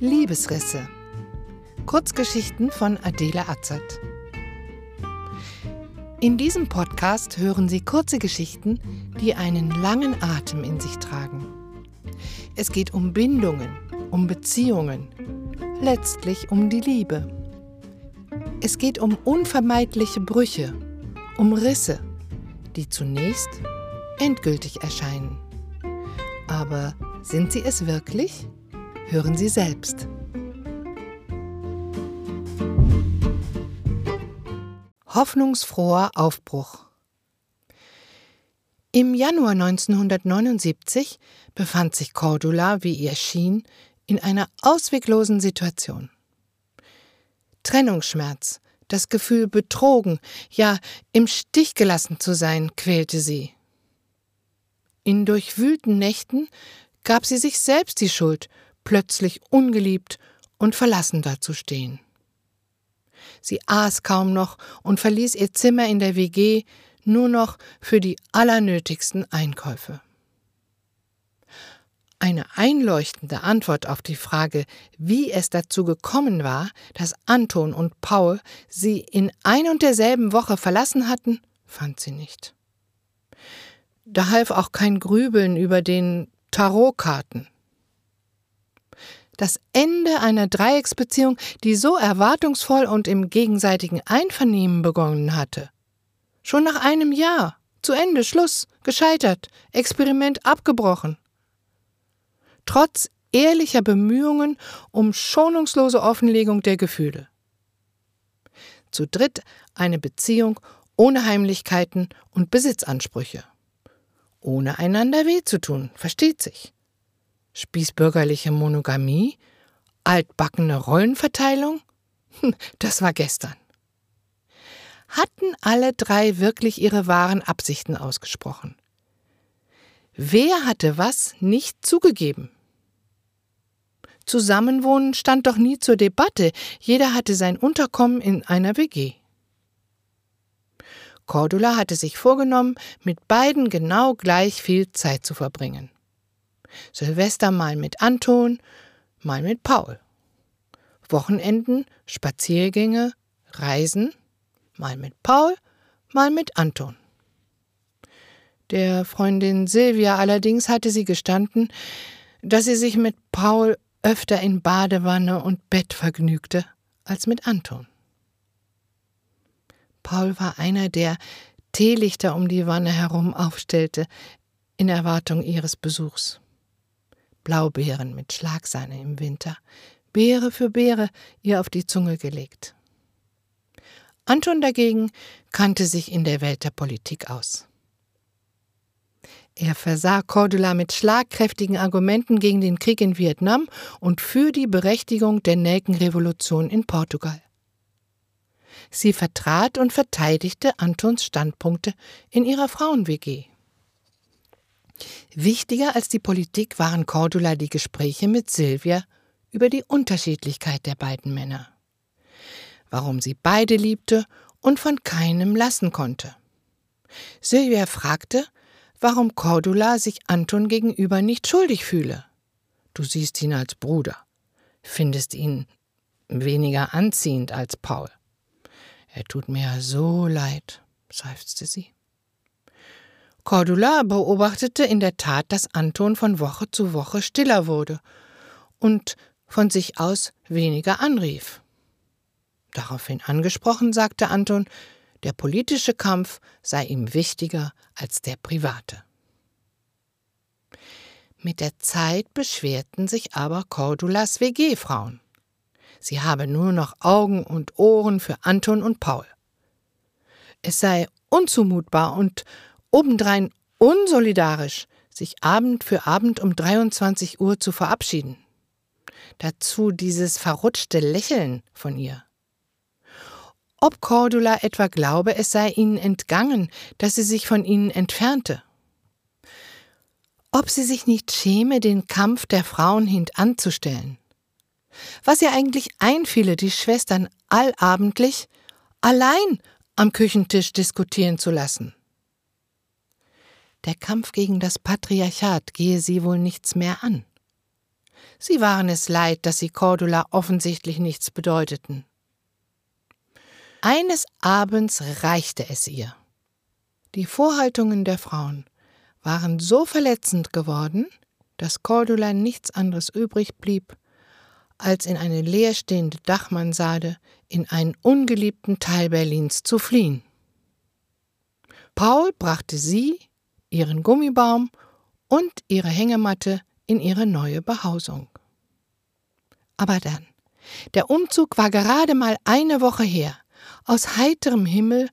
Liebesrisse. Kurzgeschichten von Adele Atzert. In diesem Podcast hören Sie kurze Geschichten, die einen langen Atem in sich tragen. Es geht um Bindungen, um Beziehungen, letztlich um die Liebe. Es geht um unvermeidliche Brüche, um Risse, die zunächst endgültig erscheinen. Aber sind sie es wirklich? Hören Sie selbst. Hoffnungsfroher Aufbruch Im Januar 1979 befand sich Cordula, wie ihr schien, in einer ausweglosen Situation. Trennungsschmerz, das Gefühl, betrogen, ja im Stich gelassen zu sein, quälte sie. In durchwühlten Nächten gab sie sich selbst die Schuld plötzlich ungeliebt und verlassen dazustehen. Sie aß kaum noch und verließ ihr Zimmer in der WG nur noch für die allernötigsten Einkäufe. Eine einleuchtende Antwort auf die Frage, wie es dazu gekommen war, dass Anton und Paul sie in ein und derselben Woche verlassen hatten, fand sie nicht. Da half auch kein Grübeln über den Tarotkarten. Das Ende einer Dreiecksbeziehung, die so erwartungsvoll und im gegenseitigen Einvernehmen begonnen hatte. Schon nach einem Jahr. Zu Ende, Schluss, gescheitert, Experiment abgebrochen. Trotz ehrlicher Bemühungen um schonungslose Offenlegung der Gefühle. Zu dritt eine Beziehung ohne Heimlichkeiten und Besitzansprüche. Ohne einander weh zu tun, versteht sich spießbürgerliche Monogamie, altbackene Rollenverteilung? Hm, das war gestern. Hatten alle drei wirklich ihre wahren Absichten ausgesprochen? Wer hatte was nicht zugegeben? Zusammenwohnen stand doch nie zur Debatte, jeder hatte sein Unterkommen in einer WG. Cordula hatte sich vorgenommen, mit beiden genau gleich viel Zeit zu verbringen. Silvester mal mit Anton, mal mit Paul. Wochenenden, Spaziergänge, Reisen, mal mit Paul, mal mit Anton. Der Freundin Silvia allerdings hatte sie gestanden, dass sie sich mit Paul öfter in Badewanne und Bett vergnügte als mit Anton. Paul war einer, der Teelichter um die Wanne herum aufstellte, in Erwartung ihres Besuchs. Blaubeeren mit Schlagsahne im Winter, Beere für Beere ihr auf die Zunge gelegt. Anton dagegen kannte sich in der Welt der Politik aus. Er versah Cordula mit schlagkräftigen Argumenten gegen den Krieg in Vietnam und für die Berechtigung der Nelkenrevolution in Portugal. Sie vertrat und verteidigte Antons Standpunkte in ihrer Frauen-WG. Wichtiger als die Politik waren Cordula die Gespräche mit Silvia über die Unterschiedlichkeit der beiden Männer. Warum sie beide liebte und von keinem lassen konnte. Silvia fragte, warum Cordula sich Anton gegenüber nicht schuldig fühle. Du siehst ihn als Bruder, findest ihn weniger anziehend als Paul. Er tut mir so leid, seufzte sie. Cordula beobachtete in der Tat, dass Anton von Woche zu Woche stiller wurde und von sich aus weniger anrief. Daraufhin angesprochen, sagte Anton, der politische Kampf sei ihm wichtiger als der private. Mit der Zeit beschwerten sich aber Cordulas WG-Frauen. Sie habe nur noch Augen und Ohren für Anton und Paul. Es sei unzumutbar und obendrein unsolidarisch, sich Abend für Abend um 23 Uhr zu verabschieden. Dazu dieses verrutschte Lächeln von ihr. Ob Cordula etwa glaube, es sei ihnen entgangen, dass sie sich von ihnen entfernte. Ob sie sich nicht schäme, den Kampf der Frauen hintanzustellen. Was ihr eigentlich einfiele, die Schwestern allabendlich allein am Küchentisch diskutieren zu lassen. Der Kampf gegen das Patriarchat gehe sie wohl nichts mehr an. Sie waren es leid, dass sie Cordula offensichtlich nichts bedeuteten. Eines Abends reichte es ihr. Die Vorhaltungen der Frauen waren so verletzend geworden, dass Cordula nichts anderes übrig blieb, als in eine leerstehende Dachmansarde in einen ungeliebten Teil Berlins zu fliehen. Paul brachte sie, ihren Gummibaum und ihre Hängematte in ihre neue Behausung. Aber dann, der Umzug war gerade mal eine Woche her. Aus heiterem Himmel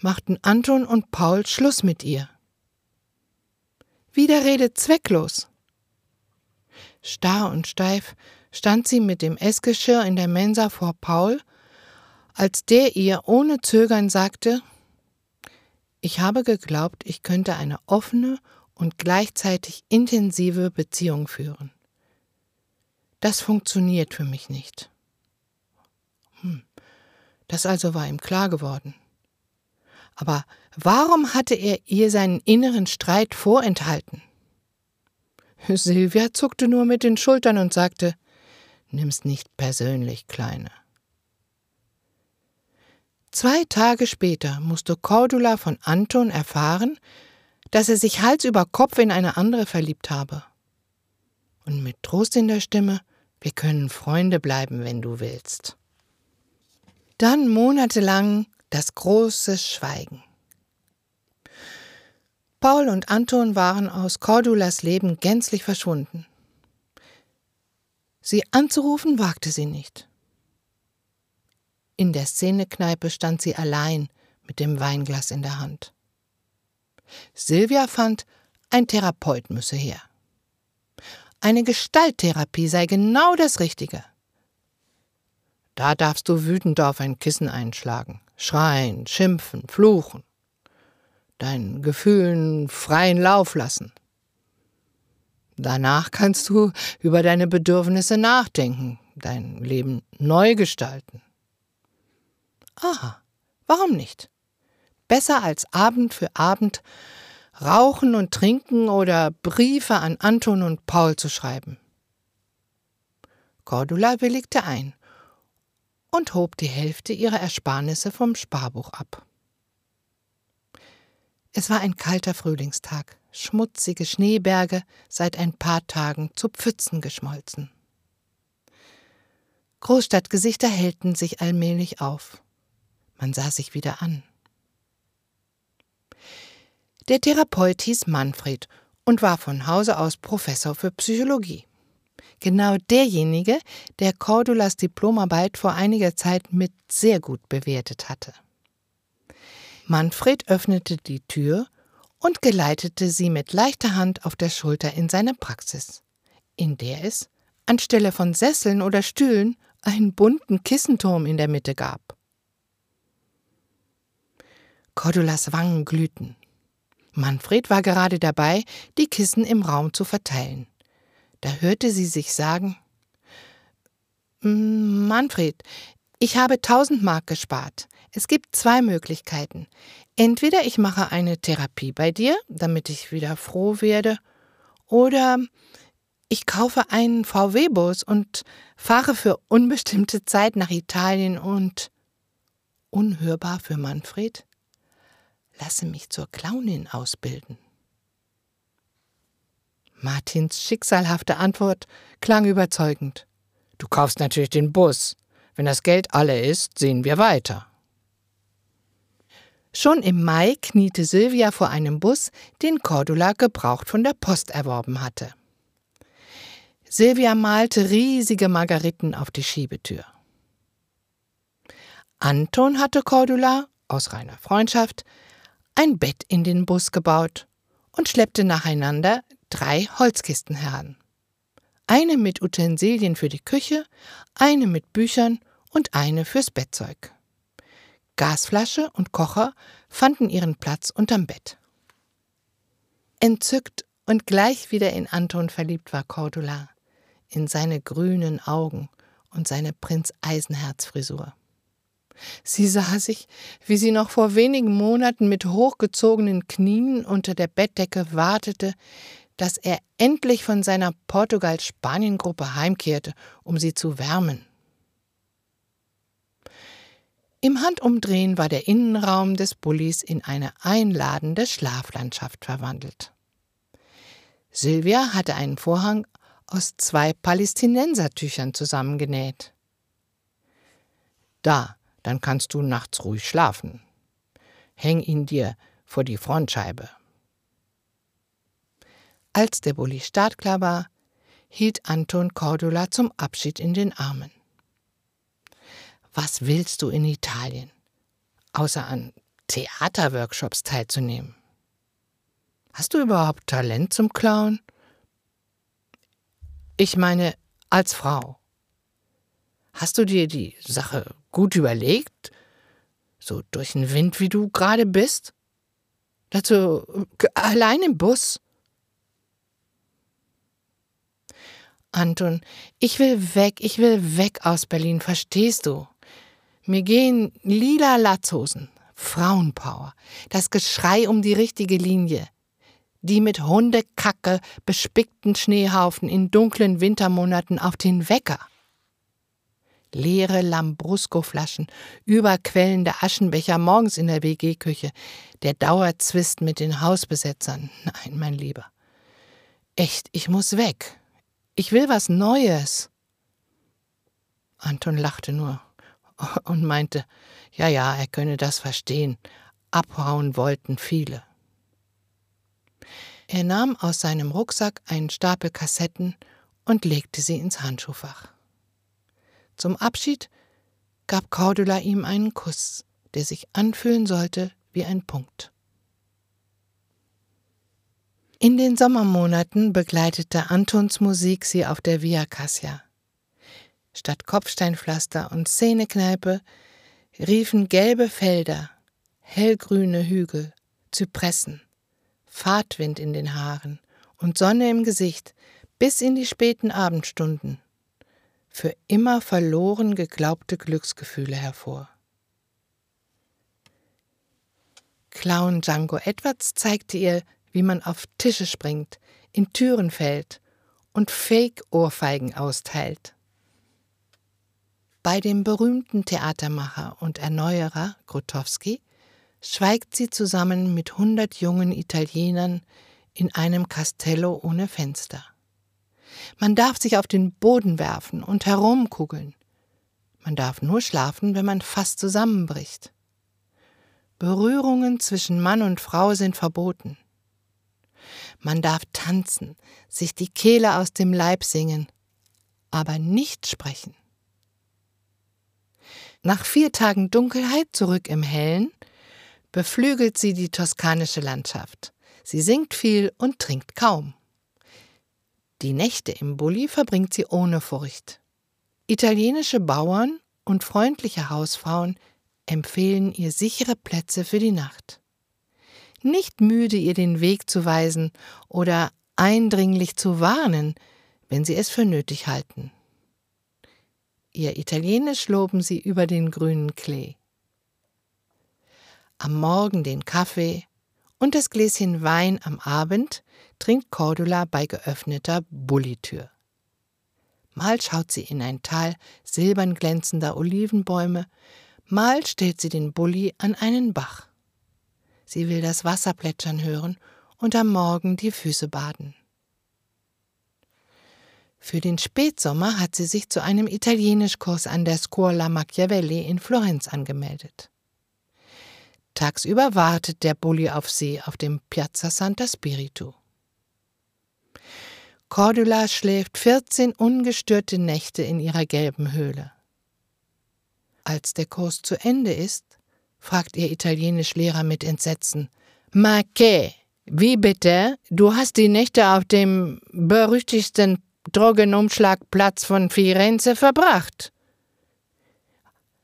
machten Anton und Paul Schluss mit ihr. Widerrede zwecklos. Starr und steif stand sie mit dem Essgeschirr in der Mensa vor Paul, als der ihr ohne Zögern sagte Ich habe geglaubt, ich könnte eine offene und gleichzeitig intensive Beziehung führen. Das funktioniert für mich nicht. Hm. Das also war ihm klar geworden. Aber warum hatte er ihr seinen inneren Streit vorenthalten? Silvia zuckte nur mit den Schultern und sagte, Nimm's nicht persönlich, Kleine. Zwei Tage später musste Cordula von Anton erfahren, dass er sich Hals über Kopf in eine andere verliebt habe. Und mit Trost in der Stimme, wir können Freunde bleiben, wenn du willst. Dann monatelang das große Schweigen. Paul und Anton waren aus Cordulas Leben gänzlich verschwunden. Sie anzurufen wagte sie nicht. In der Szenekneipe stand sie allein mit dem Weinglas in der Hand. Silvia fand, ein Therapeut müsse her. Eine Gestalttherapie sei genau das Richtige. Da darfst du wütend auf ein Kissen einschlagen, schreien, schimpfen, fluchen, deinen Gefühlen freien Lauf lassen. Danach kannst du über deine Bedürfnisse nachdenken, dein Leben neu gestalten. Aha, warum nicht? Besser als Abend für Abend rauchen und trinken oder Briefe an Anton und Paul zu schreiben. Cordula willigte ein und hob die Hälfte ihrer Ersparnisse vom Sparbuch ab. Es war ein kalter Frühlingstag, schmutzige Schneeberge seit ein paar Tagen zu Pfützen geschmolzen. Großstadtgesichter hellten sich allmählich auf. Man sah sich wieder an. Der Therapeut hieß Manfred und war von Hause aus Professor für Psychologie. Genau derjenige, der Cordulas Diplomarbeit vor einiger Zeit mit sehr gut bewertet hatte. Manfred öffnete die Tür und geleitete sie mit leichter Hand auf der Schulter in seine Praxis, in der es, anstelle von Sesseln oder Stühlen, einen bunten Kissenturm in der Mitte gab. Cordulas Wangen glühten. Manfred war gerade dabei, die Kissen im Raum zu verteilen. Da hörte sie sich sagen Manfred, ich habe tausend Mark gespart. Es gibt zwei Möglichkeiten. Entweder ich mache eine Therapie bei dir, damit ich wieder froh werde, oder ich kaufe einen VW-Bus und fahre für unbestimmte Zeit nach Italien und unhörbar für Manfred, lasse mich zur Clownin ausbilden. Martins schicksalhafte Antwort klang überzeugend. Du kaufst natürlich den Bus. Wenn das Geld alle ist, sehen wir weiter. Schon im Mai kniete Silvia vor einem Bus, den Cordula gebraucht von der Post erworben hatte. Silvia malte riesige Margariten auf die Schiebetür. Anton hatte Cordula, aus reiner Freundschaft, ein Bett in den Bus gebaut und schleppte nacheinander drei Holzkisten heran. Eine mit Utensilien für die Küche, eine mit Büchern und eine fürs Bettzeug. Gasflasche und Kocher fanden ihren Platz unterm Bett. Entzückt und gleich wieder in Anton verliebt war Cordula, in seine grünen Augen und seine Prinz Eisenherz Frisur. Sie sah sich, wie sie noch vor wenigen Monaten mit hochgezogenen Knien unter der Bettdecke wartete, dass er endlich von seiner Portugal-Spanien-Gruppe heimkehrte, um sie zu wärmen. Im Handumdrehen war der Innenraum des Bullis in eine einladende Schlaflandschaft verwandelt. Silvia hatte einen Vorhang aus zwei Palästinensertüchern zusammengenäht. Da, dann kannst du nachts ruhig schlafen. Häng ihn dir vor die Frontscheibe. Als der Bulli startklar war, hielt Anton Cordula zum Abschied in den Armen. Was willst du in Italien, außer an Theaterworkshops teilzunehmen? Hast du überhaupt Talent zum Klauen? Ich meine, als Frau. Hast du dir die Sache gut überlegt? So durch den Wind, wie du gerade bist? Dazu allein im Bus? Anton, ich will weg, ich will weg aus Berlin, verstehst du? Mir gehen lila Latzhosen, Frauenpower, das Geschrei um die richtige Linie, die mit Hundekacke bespickten Schneehaufen in dunklen Wintermonaten auf den Wecker. Leere Lambrusco-Flaschen, überquellende Aschenbecher morgens in der WG-Küche, der Dauerzwist mit den Hausbesetzern. Nein, mein Lieber. Echt, ich muss weg. Ich will was Neues. Anton lachte nur und meinte, ja, ja, er könne das verstehen. Abhauen wollten viele. Er nahm aus seinem Rucksack einen Stapel Kassetten und legte sie ins Handschuhfach. Zum Abschied gab Cordula ihm einen Kuss, der sich anfühlen sollte wie ein Punkt. In den Sommermonaten begleitete Antons Musik sie auf der Via Cassia. Statt Kopfsteinpflaster und Szenekneipe riefen gelbe Felder, hellgrüne Hügel, Zypressen, Fahrtwind in den Haaren und Sonne im Gesicht bis in die späten Abendstunden für immer verloren geglaubte Glücksgefühle hervor. Clown Django Edwards zeigte ihr, wie man auf Tische springt, in Türen fällt und Fake-Ohrfeigen austeilt. Bei dem berühmten Theatermacher und Erneuerer Grotowski schweigt sie zusammen mit hundert jungen Italienern in einem Castello ohne Fenster. Man darf sich auf den Boden werfen und herumkugeln. Man darf nur schlafen, wenn man fast zusammenbricht. Berührungen zwischen Mann und Frau sind verboten. Man darf tanzen, sich die Kehle aus dem Leib singen, aber nicht sprechen. Nach vier Tagen Dunkelheit zurück im Hellen beflügelt sie die toskanische Landschaft. Sie singt viel und trinkt kaum. Die Nächte im Bulli verbringt sie ohne Furcht. Italienische Bauern und freundliche Hausfrauen empfehlen ihr sichere Plätze für die Nacht. Nicht müde, ihr den Weg zu weisen oder eindringlich zu warnen, wenn sie es für nötig halten. Ihr Italienisch loben sie über den grünen Klee. Am Morgen den Kaffee und das Gläschen Wein am Abend trinkt Cordula bei geöffneter Bullitür. Mal schaut sie in ein Tal silbern glänzender Olivenbäume, mal stellt sie den Bulli an einen Bach. Sie will das Wasser plätschern hören und am Morgen die Füße baden. Für den Spätsommer hat sie sich zu einem Italienischkurs an der Scuola Machiavelli in Florenz angemeldet. Tagsüber wartet der Bulli auf sie auf dem Piazza Santa Spiritu. Cordula schläft 14 ungestörte Nächte in ihrer gelben Höhle. Als der Kurs zu Ende ist, fragt ihr Italienischlehrer mit Entsetzen: Ma che? Wie bitte? Du hast die Nächte auf dem berüchtigsten Drogenumschlagplatz von Firenze verbracht.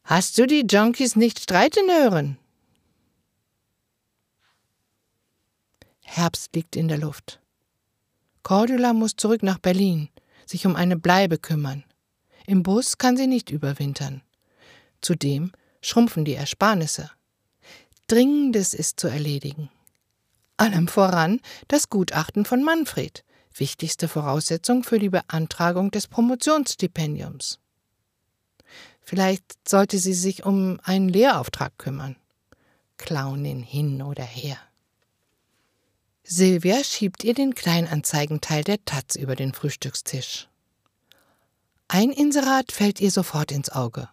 Hast du die Junkies nicht streiten hören? Herbst liegt in der Luft. Cordula muss zurück nach Berlin, sich um eine Bleibe kümmern. Im Bus kann sie nicht überwintern. Zudem schrumpfen die Ersparnisse. Dringendes ist zu erledigen. Allem voran das Gutachten von Manfred, wichtigste Voraussetzung für die Beantragung des Promotionsstipendiums. Vielleicht sollte sie sich um einen Lehrauftrag kümmern. Clownin hin oder her. Silvia schiebt ihr den Kleinanzeigenteil der Taz über den Frühstückstisch. Ein Inserat fällt ihr sofort ins Auge.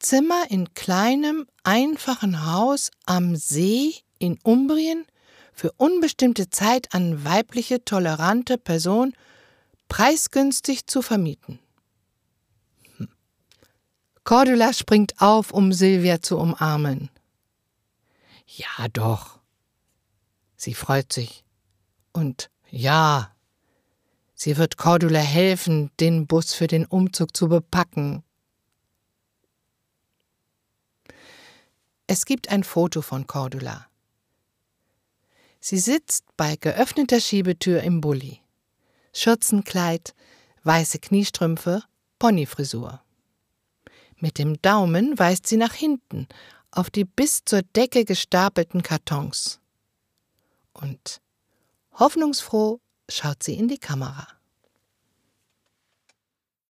Zimmer in kleinem, einfachen Haus am See in Umbrien für unbestimmte Zeit an weibliche, tolerante Person preisgünstig zu vermieten. Hm. Cordula springt auf, um Silvia zu umarmen. Ja, doch. Sie freut sich. Und ja, sie wird Cordula helfen, den Bus für den Umzug zu bepacken. Es gibt ein Foto von Cordula. Sie sitzt bei geöffneter Schiebetür im Bulli. Schürzenkleid, weiße Kniestrümpfe, Ponyfrisur. Mit dem Daumen weist sie nach hinten auf die bis zur Decke gestapelten Kartons. Und hoffnungsfroh schaut sie in die Kamera.